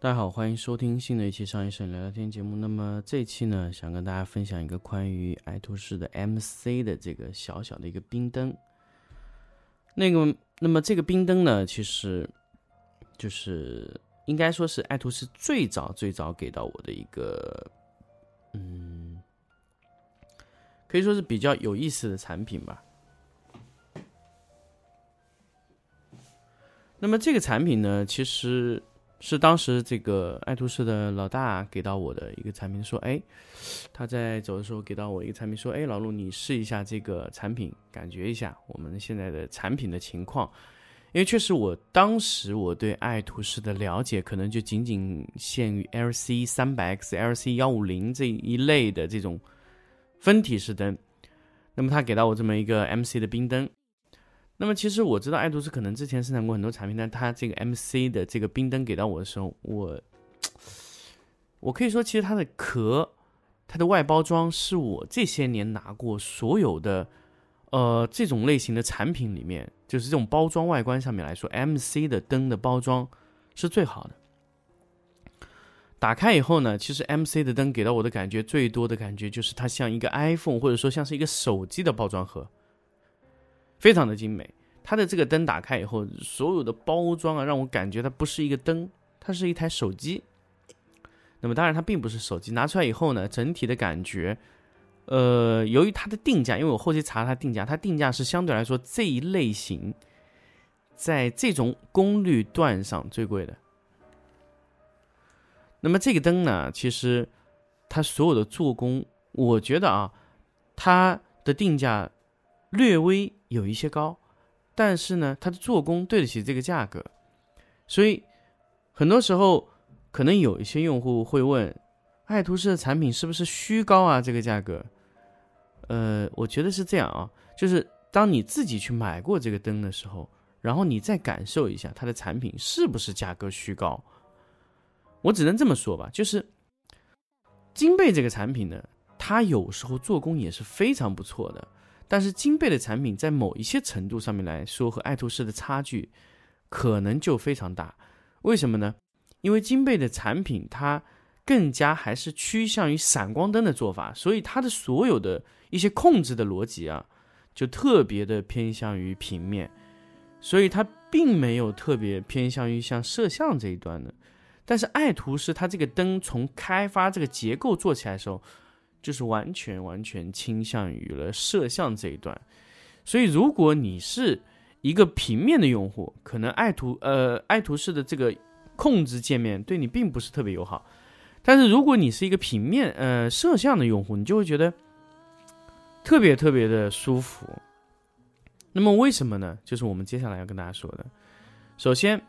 大家好，欢迎收听新的一期商业摄影聊聊天节目。那么这期呢，想跟大家分享一个关于爱图仕的 MC 的这个小小的一个冰灯。那个，那么这个冰灯呢，其实就是应该说是爱图仕最早最早给到我的一个，嗯，可以说是比较有意思的产品吧。那么这个产品呢，其实。是当时这个爱图仕的老大给到我的一个产品，说：“哎，他在走的时候给到我一个产品，说：‘哎，老陆，你试一下这个产品，感觉一下我们现在的产品的情况。’因为确实，我当时我对爱图仕的了解，可能就仅仅限于 LC 三百 X、LC 幺五零这一类的这种分体式灯。那么他给到我这么一个 MC 的冰灯。”那么其实我知道爱图仕可能之前生产过很多产品，但它这个 MC 的这个冰灯给到我的时候，我我可以说，其实它的壳、它的外包装是我这些年拿过所有的呃这种类型的产品里面，就是这种包装外观上面来说，MC 的灯的包装是最好的。打开以后呢，其实 MC 的灯给到我的感觉最多的感觉就是它像一个 iPhone，或者说像是一个手机的包装盒。非常的精美，它的这个灯打开以后，所有的包装啊，让我感觉它不是一个灯，它是一台手机。那么当然它并不是手机，拿出来以后呢，整体的感觉，呃，由于它的定价，因为我后期查了它定价，它定价是相对来说这一类型，在这种功率段上最贵的。那么这个灯呢，其实它所有的做工，我觉得啊，它的定价。略微有一些高，但是呢，它的做工对得起这个价格，所以很多时候可能有一些用户会问，爱图仕的产品是不是虚高啊？这个价格，呃，我觉得是这样啊，就是当你自己去买过这个灯的时候，然后你再感受一下它的产品是不是价格虚高，我只能这么说吧，就是金贝这个产品呢，它有时候做工也是非常不错的。但是金贝的产品在某一些程度上面来说，和爱图仕的差距可能就非常大。为什么呢？因为金贝的产品它更加还是趋向于闪光灯的做法，所以它的所有的一些控制的逻辑啊，就特别的偏向于平面，所以它并没有特别偏向于像摄像这一端的。但是爱图仕它这个灯从开发这个结构做起来的时候，就是完全完全倾向于了摄像这一段，所以如果你是一个平面的用户，可能爱图呃爱图仕的这个控制界面对你并不是特别友好。但是如果你是一个平面呃摄像的用户，你就会觉得特别特别的舒服。那么为什么呢？就是我们接下来要跟大家说的。首先，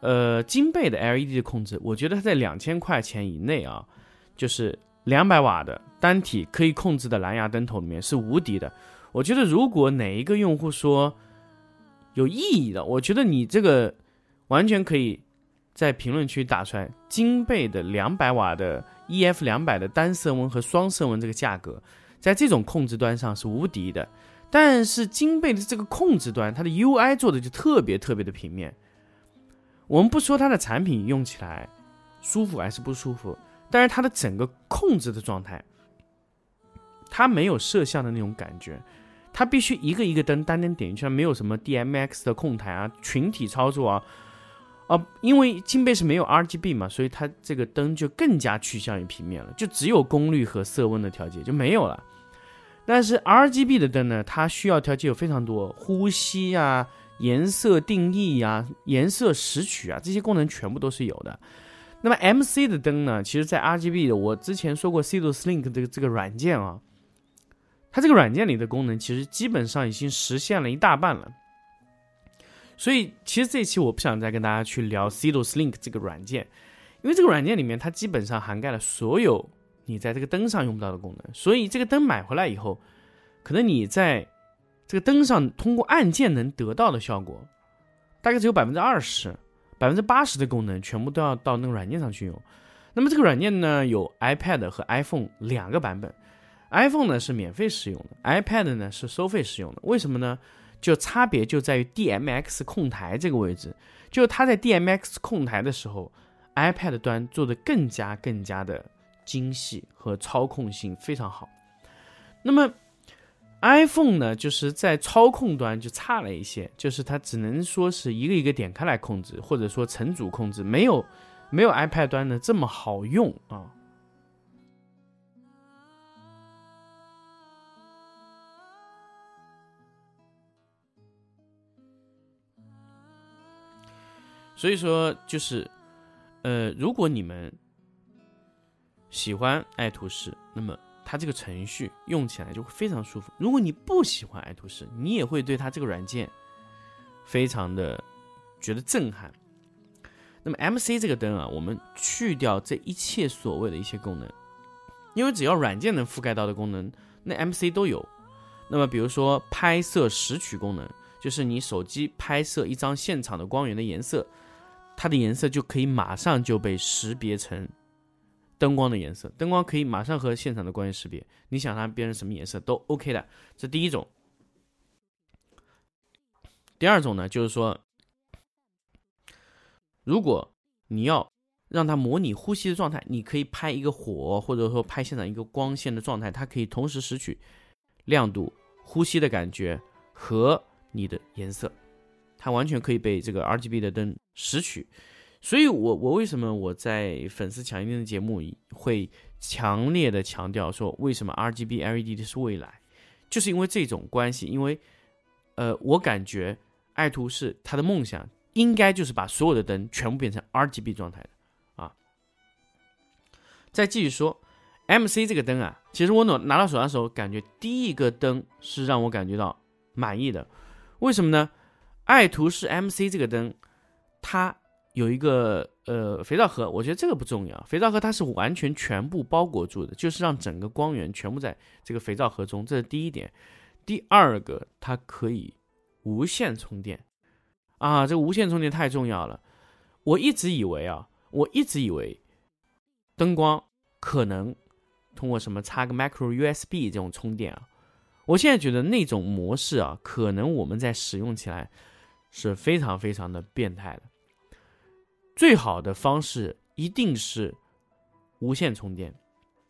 呃，金贝的 LED 的控制，我觉得它在两千块钱以内啊，就是。两百瓦的单体可以控制的蓝牙灯头里面是无敌的。我觉得如果哪一个用户说有意义的，我觉得你这个完全可以在评论区打出来。金贝的两百瓦的 EF 两百的单色温和双色温这个价格，在这种控制端上是无敌的。但是金贝的这个控制端，它的 UI 做的就特别特别的平面。我们不说它的产品用起来舒服还是不舒服。但是它的整个控制的状态，它没有摄像的那种感觉，它必须一个一个灯单灯点一圈，没有什么 DMX 的控台啊、群体操作啊，啊，因为金贝是没有 RGB 嘛，所以它这个灯就更加趋向于平面了，就只有功率和色温的调节就没有了。但是 RGB 的灯呢，它需要调节有非常多，呼吸啊、颜色定义啊、颜色拾取啊这些功能全部都是有的。那么 M C 的灯呢？其实，在 R G B 的，我之前说过 C 度 Slink 这个这个软件啊，它这个软件里的功能其实基本上已经实现了一大半了。所以，其实这一期我不想再跟大家去聊 C 度 Slink 这个软件，因为这个软件里面它基本上涵盖了所有你在这个灯上用不到的功能。所以这个灯买回来以后，可能你在这个灯上通过按键能得到的效果，大概只有百分之二十，百分之八十的功能全部都要到那个软件上去用。那么这个软件呢，有 iPad 和 iPhone 两个版本，iPhone 呢是免费使用的，iPad 呢是收费使用的。为什么呢？就差别就在于 DMX 控台这个位置，就它在 DMX 控台的时候，iPad 端做的更加更加的精细和操控性非常好。那么 iPhone 呢，就是在操控端就差了一些，就是它只能说是一个一个点开来控制，或者说成组控制，没有没有 iPad 端的这么好用啊。所以说，就是，呃，如果你们喜欢爱图仕，那么它这个程序用起来就会非常舒服。如果你不喜欢爱图仕，你也会对它这个软件非常的觉得震撼。那么 MC 这个灯啊，我们去掉这一切所谓的一些功能，因为只要软件能覆盖到的功能，那 MC 都有。那么比如说拍摄识取功能，就是你手机拍摄一张现场的光源的颜色。它的颜色就可以马上就被识别成灯光的颜色，灯光可以马上和现场的光源识别。你想它变成什么颜色都 OK 的，这第一种。第二种呢，就是说，如果你要让它模拟呼吸的状态，你可以拍一个火，或者说拍现场一个光线的状态，它可以同时拾取亮度、呼吸的感觉和你的颜色。它完全可以被这个 RGB 的灯拾取，所以我我为什么我在粉丝强一点的节目会强烈的强调说为什么 RGB LED 的是未来，就是因为这种关系，因为呃我感觉爱图仕它的梦想应该就是把所有的灯全部变成 RGB 状态的啊。再继续说 MC 这个灯啊，其实我拿拿到手上的时候，感觉第一个灯是让我感觉到满意的，为什么呢？爱图仕 MC 这个灯，它有一个呃肥皂盒，我觉得这个不重要。肥皂盒它是完全全部包裹住的，就是让整个光源全部在这个肥皂盒中，这是第一点。第二个，它可以无线充电啊，这个无线充电太重要了。我一直以为啊，我一直以为灯光可能通过什么插个 micro USB 这种充电啊，我现在觉得那种模式啊，可能我们在使用起来。是非常非常的变态的。最好的方式一定是无线充电。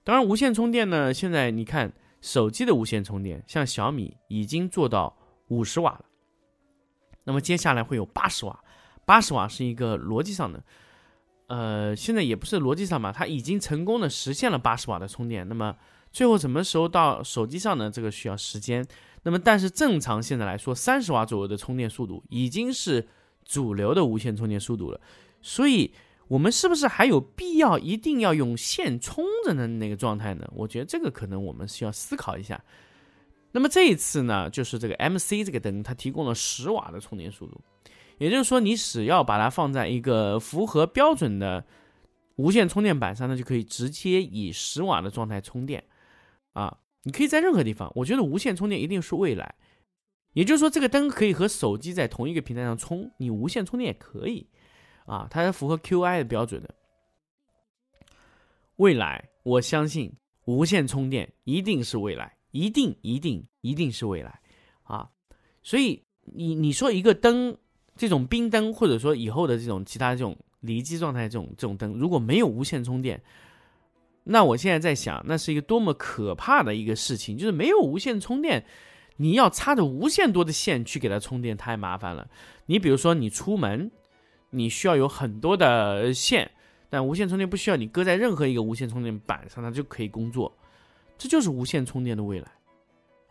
当然，无线充电呢，现在你看手机的无线充电，像小米已经做到五十瓦了。那么接下来会有八十瓦，八十瓦是一个逻辑上的，呃，现在也不是逻辑上嘛，它已经成功的实现了八十瓦的充电。那么最后什么时候到手机上呢？这个需要时间。那么，但是正常现在来说，三十瓦左右的充电速度已经是主流的无线充电速度了。所以，我们是不是还有必要一定要用线充着的那个状态呢？我觉得这个可能我们需要思考一下。那么这一次呢，就是这个 MC 这个灯，它提供了十瓦的充电速度，也就是说，你只要把它放在一个符合标准的无线充电板上，那就可以直接以十瓦的状态充电啊。你可以在任何地方，我觉得无线充电一定是未来。也就是说，这个灯可以和手机在同一个平台上充，你无线充电也可以，啊，它是符合 QI 的标准的。未来，我相信无线充电一定是未来，一定一定一定是未来，啊，所以你你说一个灯，这种冰灯，或者说以后的这种其他这种离机状态这种这种灯，如果没有无线充电，那我现在在想，那是一个多么可怕的一个事情，就是没有无线充电，你要插着无限多的线去给它充电，太麻烦了。你比如说你出门，你需要有很多的线，但无线充电不需要，你搁在任何一个无线充电板上，它就可以工作。这就是无线充电的未来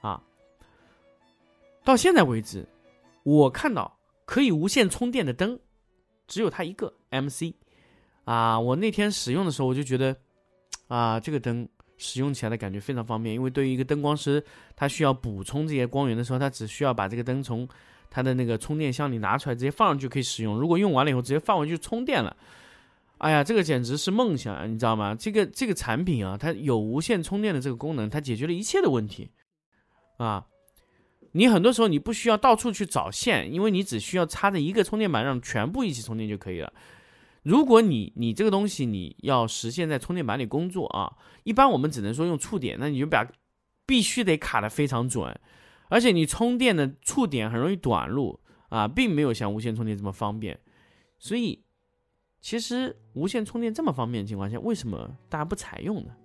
啊！到现在为止，我看到可以无线充电的灯只有它一个 MC 啊。我那天使用的时候，我就觉得。啊，这个灯使用起来的感觉非常方便，因为对于一个灯光师，他需要补充这些光源的时候，他只需要把这个灯从它的那个充电箱你拿出来，直接放上去可以使用。如果用完了以后，直接放回去充电了。哎呀，这个简直是梦想啊，你知道吗？这个这个产品啊，它有无线充电的这个功能，它解决了一切的问题啊。你很多时候你不需要到处去找线，因为你只需要插在一个充电板上，全部一起充电就可以了。如果你你这个东西你要实现在充电板里工作啊，一般我们只能说用触点，那你就把必须得卡的非常准，而且你充电的触点很容易短路啊，并没有像无线充电这么方便。所以，其实无线充电这么方便的情况下，为什么大家不采用呢？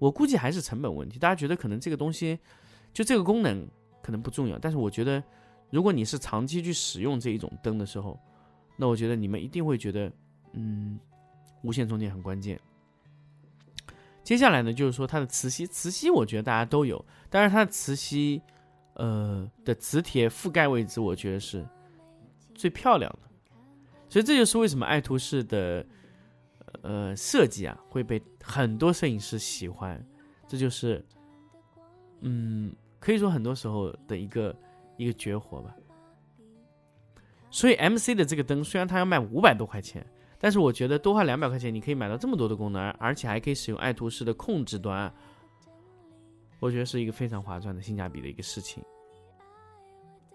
我估计还是成本问题。大家觉得可能这个东西就这个功能。可能不重要，但是我觉得，如果你是长期去使用这一种灯的时候，那我觉得你们一定会觉得，嗯，无线充电很关键。接下来呢，就是说它的磁吸，磁吸我觉得大家都有，但是它的磁吸，呃的磁铁覆盖位置，我觉得是最漂亮的。所以这就是为什么爱图仕的呃设计啊会被很多摄影师喜欢，这就是，嗯。可以说很多时候的一个一个绝活吧。所以 M C 的这个灯虽然它要卖五百多块钱，但是我觉得多花两百块钱，你可以买到这么多的功能，而且还可以使用爱图仕的控制端，我觉得是一个非常划算的性价比的一个事情。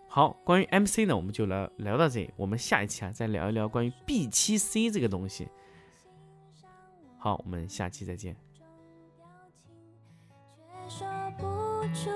好，关于 M C 呢，我们就聊聊到这里，我们下一期啊再聊一聊关于 B 七 C 这个东西。好，我们下期再见。说不出。